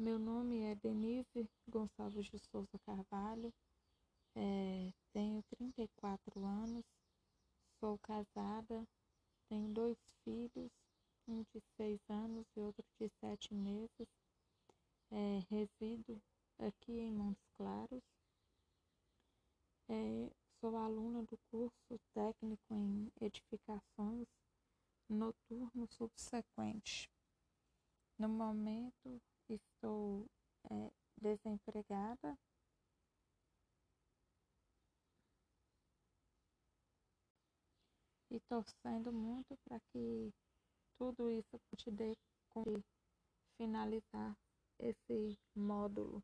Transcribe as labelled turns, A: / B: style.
A: Meu nome é Denise Gonçalves de Souza Carvalho, é, tenho 34 anos, sou casada, tenho dois filhos, um de 6 anos e outro de 7 meses. É, resido aqui em Montes Claros. É, sou aluna do curso técnico em edificações noturno subsequente. No momento, desempregada. E torcendo muito para que tudo isso te dê finalizar esse módulo.